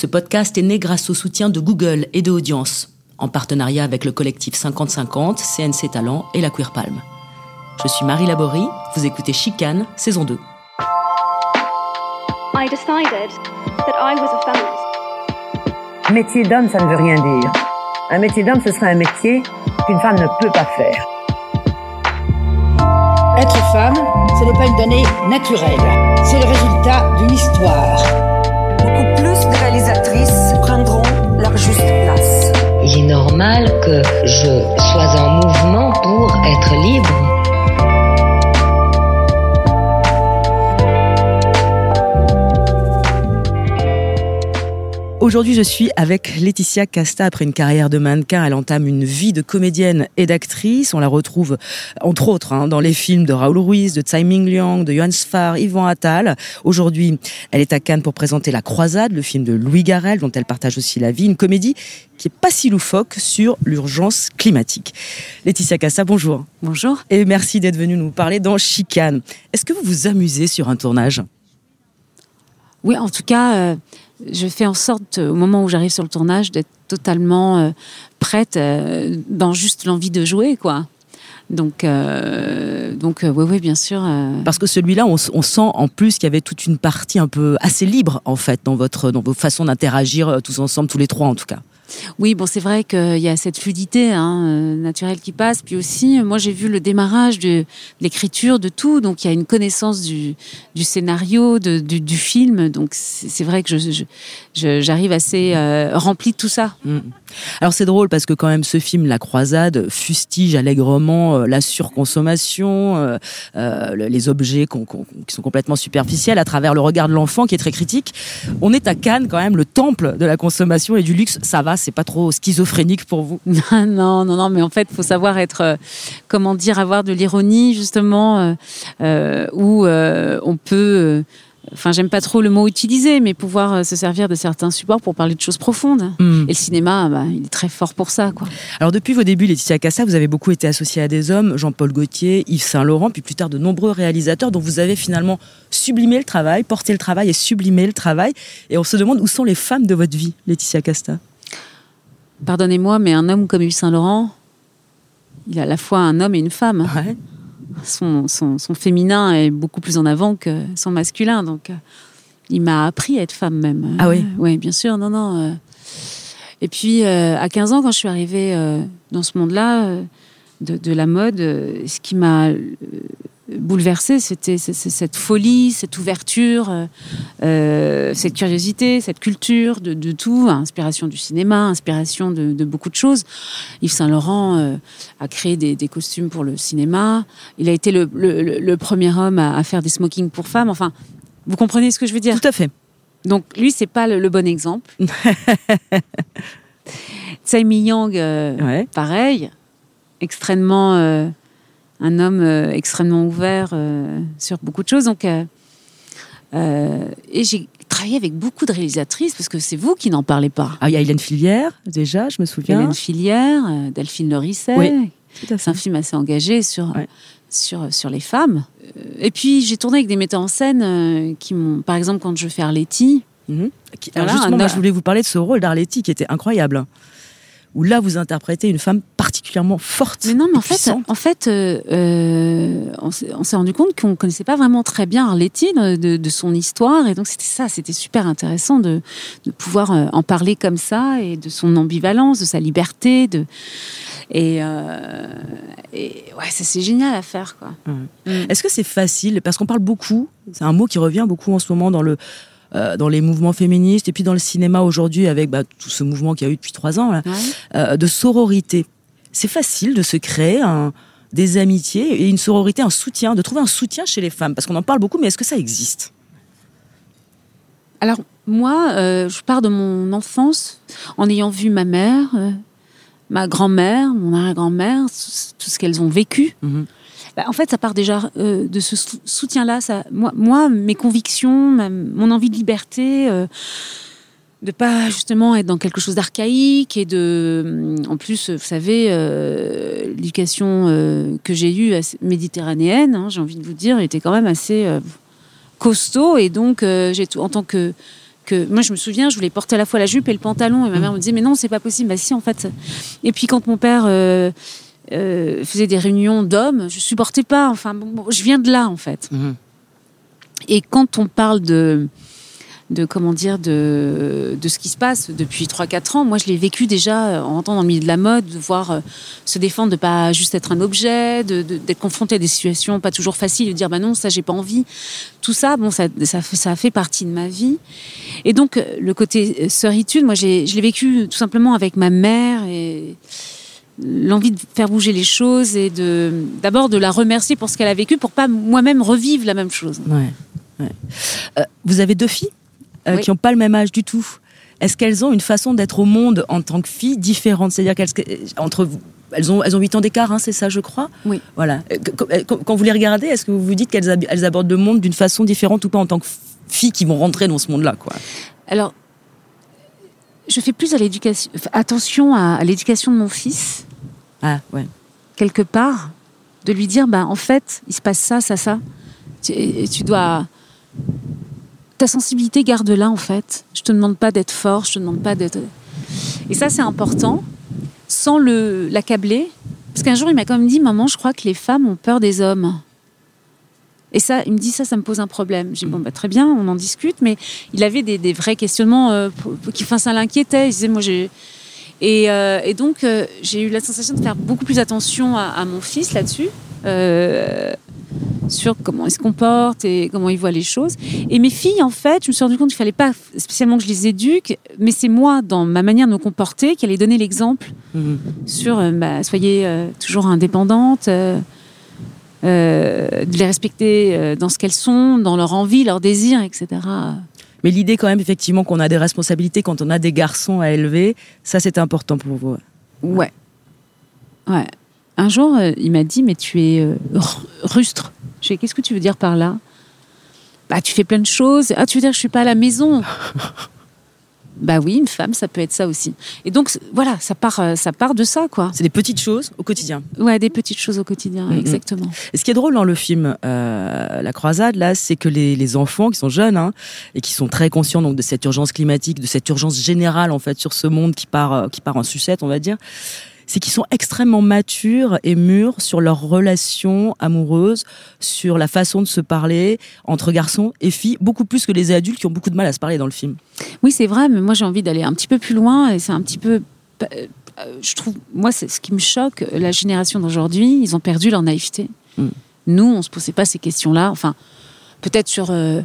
Ce podcast est né grâce au soutien de Google et de Audience, en partenariat avec le collectif 50-50, CNC Talent et la Queer Palm. Je suis Marie Laborie, vous écoutez Chicane, saison 2. I decided that I was a feminist. Métier d'homme, ça ne veut rien dire. Un métier d'homme, ce serait un métier qu'une femme ne peut pas faire. Être femme, ce n'est pas une donnée naturelle. C'est le résultat d'une histoire. Beaucoup plus de réalisatrices prendront leur juste place. Il est normal que je sois en mouvement pour être libre. Aujourd'hui, je suis avec Laetitia Casta. Après une carrière de mannequin, elle entame une vie de comédienne et d'actrice. On la retrouve, entre autres, hein, dans les films de Raoul Ruiz, de Tsai Ming Liang, de Johan Sfar, Yvan Attal. Aujourd'hui, elle est à Cannes pour présenter La Croisade, le film de Louis Garrel, dont elle partage aussi la vie. Une comédie qui est pas si loufoque sur l'urgence climatique. Laetitia Casta, bonjour. Bonjour. Et merci d'être venue nous parler dans Chicane. Est-ce que vous vous amusez sur un tournage? Oui, en tout cas, euh, je fais en sorte, au moment où j'arrive sur le tournage, d'être totalement euh, prête euh, dans juste l'envie de jouer, quoi. Donc, euh, donc oui, oui, bien sûr. euh, Parce que celui-là, on, on sent en plus qu'il y avait toute une partie un peu assez libre, en fait, dans, votre, dans vos façons d'interagir euh, tous ensemble, tous les trois en tout cas. Oui, bon, c'est vrai qu'il y a cette fluidité hein, euh, naturelle qui passe. Puis aussi, moi, j'ai vu le démarrage de, l'écriture, de tout. Donc, il y a une connaissance du, scénario, du, film. Donc, c'est vrai que j'arrive assez euh, remplie de tout ça. Mm. Alors c'est drôle parce que quand même ce film La Croisade fustige allègrement euh, la surconsommation, euh, le- les objets qui sont complètement superficiels à travers le regard de l'enfant qui est très critique. On est à Cannes quand même, le temple de la consommation et du luxe. Ça va, c'est pas trop schizophrénique pour vous non, non, non, mais en fait, faut savoir être, euh, comment dire, avoir de l'ironie justement, euh, euh, où euh, on peut. Enfin, j'aime pas trop le mot utilisé, mais pouvoir se servir de certains supports pour parler de choses profondes. Mm. Et le cinéma, bah, il est très fort pour ça, quoi. Alors depuis vos débuts, Laetitia Cassa, vous avez beaucoup été associée à des hommes, Jean-Paul Gaultier, Yves Saint-Laurent, puis plus tard de nombreux réalisateurs dont vous avez finalement sublimé le travail, porté le travail et sublimé le travail. Et on se demande où sont les femmes de votre vie, Laetitia Casta? Pardonnez-moi, mais un homme comme Yves Saint-Laurent, il est à la fois un homme et une femme. Ouais. Son, son, son féminin est beaucoup plus en avant que son masculin, donc euh, il m'a appris à être femme même. Ah oui Oui, bien sûr, non, non. euh. Et puis, euh, à 15 ans, quand je suis arrivée euh, dans ce monde-là euh, de, de la mode, euh, ce qui m'a euh, bouleversée, c'était cette folie, cette ouverture, euh, euh, cette curiosité, cette culture de, de tout, inspiration du cinéma, inspiration de, de beaucoup de choses. Yves Saint-Laurent euh, a créé des, des costumes pour le cinéma. Il a été le, le- le- le premier homme à, à faire des smokings pour femmes. Enfin, vous comprenez ce que je veux dire? Tout à fait. donc lui, c'est pas le, le bon exemple. Tsai euh, Ouais. pareil, extrêmement un homme euh, extrêmement ouvert euh, sur beaucoup de choses. Donc, euh, et j'ai travaillé avec beaucoup de réalisatrices parce que c'est vous qui n'en parlez pas. Ah, il y a Hélène Filière, déjà, je me souviens. Hélène Filière, Delphine Lerisset. Oui. C'est un film assez engagé sur, Ouais. sur, sur les femmes. Et puis, j'ai tourné avec des metteurs en scène qui m'ont, par exemple, quand je fais Arletty, Mhm. Qui- Alors Voilà, justement, un moi, homme. je voulais vous parler de ce rôle d'Arletty qui était incroyable. Où là, vous interprétez une femme particulièrement forte. Mais non, mais en fait, en fait, euh, euh, on s'est rendu compte qu'on connaissait pas vraiment très bien Arletty de, de- son histoire, et donc c'était ça, c'était super intéressant de, de pouvoir euh, en parler comme ça et de son ambivalence, de sa liberté, de et, euh, et ouais, ça c'est génial à faire quoi. Mm. Est-ce que c'est facile? Parce qu'on parle beaucoup, c'est un mot qui revient beaucoup en ce moment dans le. Euh, dans les mouvements féministes et puis dans le cinéma aujourd'hui avec bah, tout ce mouvement qu'il y a eu depuis trois ans là, Ouais. euh, de sororité. C'est facile de se créer un, des amitiés et une sororité, un soutien, de trouver un soutien chez les femmes parce qu'on en parle beaucoup, mais est-ce que ça existe? Alors moi, euh, je pars de mon enfance en ayant vu ma mère, ma grand-mère, mon arrière-grand-mère, tout tout ce qu'elles ont vécu. Mhm. Bah, en fait, ça part déjà euh, de ce sou- soutien-là. Ça, moi, moi, mes convictions, ma- mon envie de liberté, euh, de pas justement être dans quelque chose d'archaïque et de, en plus, vous savez, euh, l'éducation euh, que j'ai eue méditerranéenne, hein, j'ai envie de vous dire, était quand même assez costaud et donc j'ai tout- en tant que que moi je me souviens, je voulais porter à la fois la jupe et le pantalon et ma mère me disait mais non c'est pas possible. Bah si en fait. Et puis quand mon père euh, euh, faisait des réunions d'hommes, je supportais pas. Enfin bon, bon, je viens de là en fait. Mhm. Et quand on parle de de comment dire de, de ce qui se passe depuis 3-4 ans. Moi, je l'ai vécu déjà euh, en rentrant dans le milieu de la mode, de voir euh, se défendre, de pas juste être un objet, de- de- d'être confronté à des situations pas toujours faciles, de dire bah non, ça j'ai pas envie. Tout ça, bon, ça, ça, ça fait partie de ma vie. Et donc, euh, le côté sœuritude, moi, j'ai- je l'ai vécu tout simplement avec ma mère et l'envie de faire bouger les choses et de d'abord de la remercier pour ce qu'elle a vécu pour pas moi-même revivre la même chose. Ouais, ouais. Euh, vous avez deux filles euh, Oui. qui n'ont pas le même âge du tout. Est-ce qu'elles ont une façon d'être au monde en tant que filles différente? C'est-à-dire qu'elles entre vous- elles ont elles ont 8 ans d'écart, hein, c'est ça, je crois? Oui. Voilà. Euh, qu- qu- Quand, vous les regardez, est-ce que vous vous dites qu'elles ab- elles abordent le monde d'une façon différente ou pas en tant que filles qui vont rentrer dans ce monde-là, quoi? Alors, je fais plus à l'éducation, enfin, attention à, à l'éducation de mon fils, Ah ouais. quelque part, de lui dire, bah, en fait, il se passe ça, ça, ça. Et tu dois. Ta sensibilité, garde-la, en fait. Je te demande pas d'être fort, je te demande pas d'être. Et ça, c'est important, sans le l'accabler. Parce qu'un jour, il m'a quand même dit, maman, je crois que les femmes ont peur des hommes. Et ça, il me dit ça, ça me pose un problème. J'ai dit, bon, bah, très bien, on en discute, mais il avait des, vrais questionnements euh, qui, enfin, ça l'inquiétait. Il disait, moi, j'ai. Et, euh, et donc, euh, j'ai eu la sensation de faire beaucoup plus attention à, à mon fils là-dessus, euh, sur comment il se comporte et comment il voit les choses. Et mes filles, en fait, je me suis rendu compte qu'il fallait pas spécialement que je les éduque, mais c'est moi, dans ma manière de me comporter, qui allait donner l'exemple Mhm. sur bah, soyez toujours indépendantes, euh, de les respecter dans ce qu'elles sont, dans leur envie, leurs désirs, etc. Mais l'idée quand même effectivement qu'on a des responsabilités quand on a des garçons à élever, ça c'est important pour vous. Ouais. Ouais. Un jour, euh, il m'a dit, mais tu es euh, rustre. Je qu'est-ce que tu veux dire par là? Bah, tu fais plein de choses. Ah, tu veux dire que je suis pas à la maison? Bah oui, une femme, ça peut être ça aussi. Et donc, voilà, ça part, euh, ça part de ça, quoi. C'est des petites choses au quotidien. Ouais, des petites choses au quotidien, exactement. Et ce qui est drôle dans le film euh, La Croisade, là, c'est que les, les enfants qui sont jeunes hein, et qui sont très conscients donc de cette urgence climatique, de cette urgence générale en fait sur ce monde qui part euh, qui part en sucette, on va dire, c'est qu'ils sont extrêmement matures et mûrs sur leurs relations amoureuses, sur la façon de se parler entre garçons et filles, beaucoup plus que les adultes qui ont beaucoup de mal à se parler dans le film. Oui, c'est vrai, mais moi j'ai envie d'aller un petit peu plus loin et c'est un petit peu. euh, euh, Je trouve, moi, c'est ce qui me choque. La génération d'aujourd'hui, ils ont perdu leur naïveté. Mm. Nous, on se posait pas ces questions-là. Enfin, peut-être sur euh,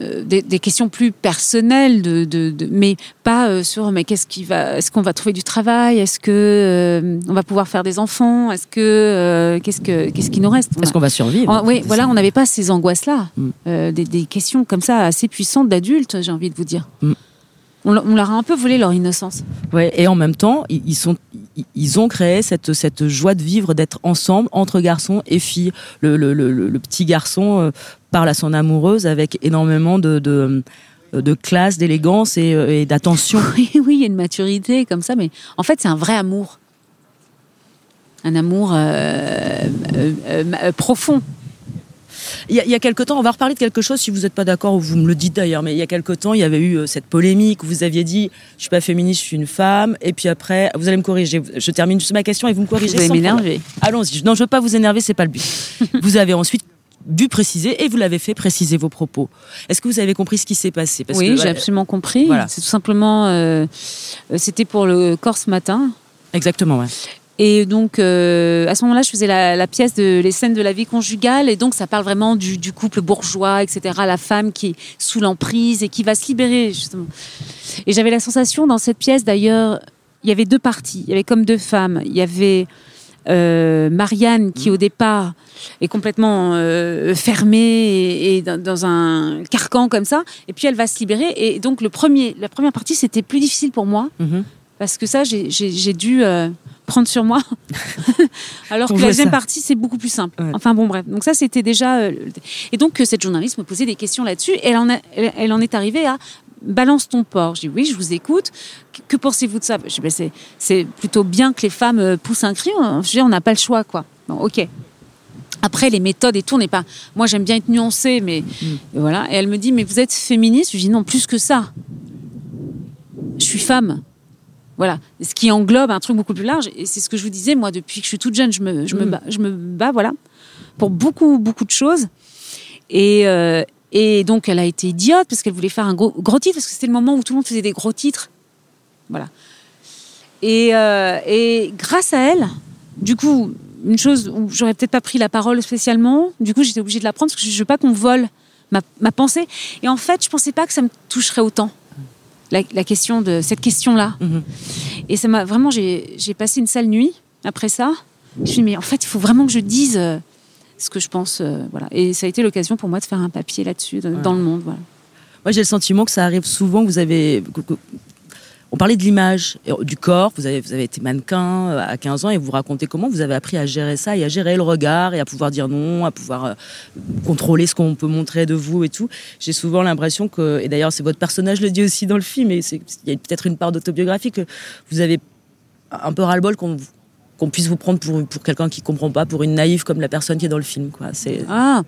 des, des questions plus personnelles, de, de- de- mais pas euh, sur mais qu'est-ce qui va, est-ce qu'on va trouver du travail, est-ce que euh, on va pouvoir faire des enfants, est-ce que euh, qu'est-ce que qu'est-ce qui nous reste? Est-ce qu'on va survivre? oui, voilà, on n'avait pas ces angoisses-là. Mm. Euh, des, des questions comme ça assez puissantes d'adultes, j'ai envie de vous dire. Mm. On, leur- on leur a un peu volé leur innocence. Ouais, et en même temps, ils sont, ils- ont créé cette, cette joie de vivre, d'être ensemble entre garçons et filles. Le, le, le, petit garçon euh, parle à son amoureuse avec énormément de, de, de classe, d'élégance et, euh, et d'attention. Oui, oui, il y a une maturité comme ça, mais en fait, c'est un vrai amour. Un amour euh, euh, euh, euh, profond. Il y, a, il y a quelque temps, on va reparler de quelque chose si vous n'êtes pas d'accord ou vous me le dites d'ailleurs, mais il y a quelque temps, il y avait eu euh, cette polémique où vous aviez dit je suis pas féministe, je suis une femme, et puis après, vous allez me corriger. Je termine juste ma question et vous me corrigez. Vous allez m'énerver. Allons-y. Non, je veux pas vous énerver, c'est pas le but. vous avez ensuite dû préciser et vous l'avez fait préciser vos propos. Est-ce que vous avez compris ce qui s'est passé? Parce oui, que, j'ai voilà, absolument compris. Voilà. C'est tout simplement. euh, C'était pour le corps ce matin. Exactement, ouais. Et donc, euh, à ce moment-là, je faisais la, pièce de les scènes de la vie conjugale, et donc ça parle vraiment du, couple bourgeois, etc. La femme qui est sous l'emprise et qui va se libérer justement. Et j'avais la sensation dans cette pièce, d'ailleurs, il y avait deux parties. Il y avait comme deux femmes. Il y avait euh, Marianne qui au départ est complètement euh, fermée et, dans, un carcan comme ça, et puis elle va se libérer. Et donc le premier, la première partie, c'était plus difficile pour moi Mhm. Parce que ça, j'ai- dû euh, prendre sur moi. Alors que la deuxième ça. partie, c'est beaucoup plus simple. Ouais. Enfin bon, bref. Donc ça, c'était déjà. euh, et donc, euh, cette journaliste me posait des questions là-dessus. Et elle en, a- elle, elle en est arrivée à balance ton porc. Je dis oui, je vous écoute. Que, pensez-vous de ça? Je dis ben, c'est plutôt bien que les femmes poussent un cri. On- Je dis, on n'a pas le choix, quoi. Bon, ok. Après, les méthodes et tout, on n'est pas. Moi, j'aime bien être nuancée, mais Mm. voilà. Et elle me dit, mais vous êtes féministe? Je dis non, plus que ça. Je suis femme. Voilà. Ce qui englobe un truc beaucoup plus large. Et c'est ce que je vous disais, moi, depuis que je suis toute jeune, je me, je me, Mm. bats, je me bats, voilà, pour beaucoup, beaucoup de choses. Et, euh, et donc, elle a été idiote parce qu'elle voulait faire un gros, gros titre, parce que c'était le moment où tout le monde faisait des gros titres. Voilà. Et, euh, et grâce à elle, du coup, une chose où j'aurais peut-être pas pris la parole spécialement, du coup, j'étais obligée de la prendre parce que je veux pas qu'on vole ma, ma pensée. Et en fait, je pensais pas que ça me toucherait autant. La, la question de cette question-là. Mhm. Et ça m'a vraiment, j'ai j'ai passé une sale nuit après ça. Je me suis dit, mais en fait, il faut vraiment que je dise euh, ce que je pense. euh, voilà. Et ça a été l'occasion pour moi de faire un papier là-dessus, de- dans le monde. Voilà. Moi, j'ai le sentiment que ça arrive souvent. que Vous avez. On parlait de l'image, et du corps. Vous avez, été mannequin euh, à 15 ans et vous racontez comment vous avez appris à gérer ça et à gérer le regard et à pouvoir dire non, à pouvoir euh, contrôler ce qu'on peut montrer de vous et tout. J'ai souvent l'impression que, et d'ailleurs, c'est votre personnage le dit aussi dans le film, et il y a peut-être une part d'autobiographie que vous avez un peu ras-le-bol qu'on puisse vous prendre pour, quelqu'un qui comprend pas, pour une naïve comme la personne qui est dans le film. Ah,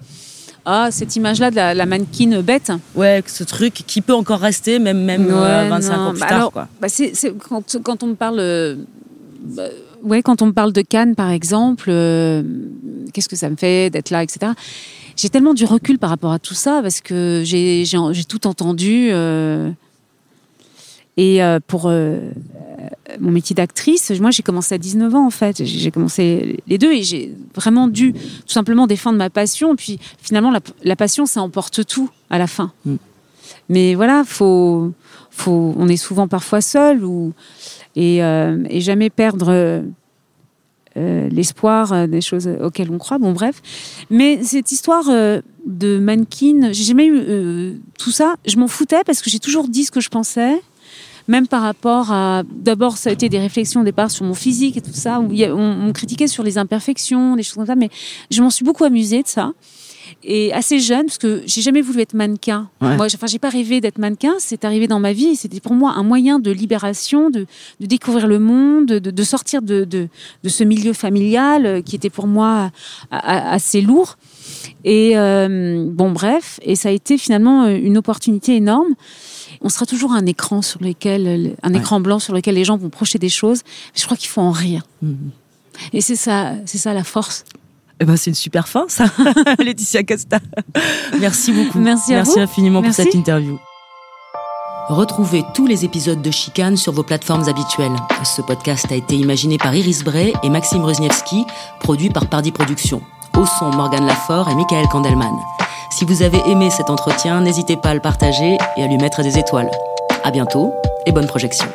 ah cette image-là de la, la mannequin bête. ouais, ce truc qui peut encore rester même même euh, Ouais, 25 non. ans plus Bah tard. alors, quoi. bah c'est, c'est- quand, quand on me parle, euh, bah, ouais, quand on me parle de Cannes, par exemple, euh, qu'est-ce que ça me fait d'être là, etc. J'ai tellement du recul par rapport à tout ça parce que j'ai, j'ai, j'ai tout entendu. euh, et euh, pour euh, mon métier d'actrice, moi j'ai commencé à 19 ans en fait. J'ai commencé les deux et j'ai vraiment dû tout simplement défendre ma passion. Et puis finalement, la, la passion, ça emporte tout à la fin. Mm. Mais voilà, faut, faut, on est souvent parfois seul ou, et, euh, et jamais perdre euh, euh, l'espoir euh, des choses auxquelles on croit. Bon, bref. Mais cette histoire euh, de mannequin, j'ai jamais eu euh, tout ça. Je m'en foutais parce que j'ai toujours dit ce que je pensais. Même par rapport à. D'abord, ça a été des réflexions au départ sur mon physique et tout ça. Où a- on, on critiquait sur les imperfections, des choses comme ça. Mais je m'en suis beaucoup amusée de ça. Et assez jeune, parce que j'ai jamais voulu être mannequin. Ouais. Moi, enfin, j'ai pas rêvé d'être mannequin. C'est arrivé dans ma vie. C'était pour moi un moyen de libération, de, de découvrir le monde, de, de sortir de, de, ce milieu familial euh, qui était pour moi assez lourd. Et euh, bon, bref. Et ça a été finalement euh, une opportunité énorme. On sera toujours un écran sur lequel, un Ouais. écran blanc sur lequel les gens vont projeter des choses. Je crois qu'il faut en rire. Mhm. Et c'est ça, c'est ça la force. Eh ben, c'est une super fin, ça, Laetitia Costa. Merci beaucoup. Merci à Merci vous. infiniment Merci. pour cette interview. Retrouvez tous les épisodes de Chicane sur vos plateformes habituelles. Ce podcast a été imaginé par Iris Bray et Maxime Rosniewski, produit par Pardi Productions. Au son, Morgane Lafort et Michael Kandelman. Si vous avez aimé cet entretien, n'hésitez pas à le partager et à lui mettre des étoiles. À bientôt et bonne projection.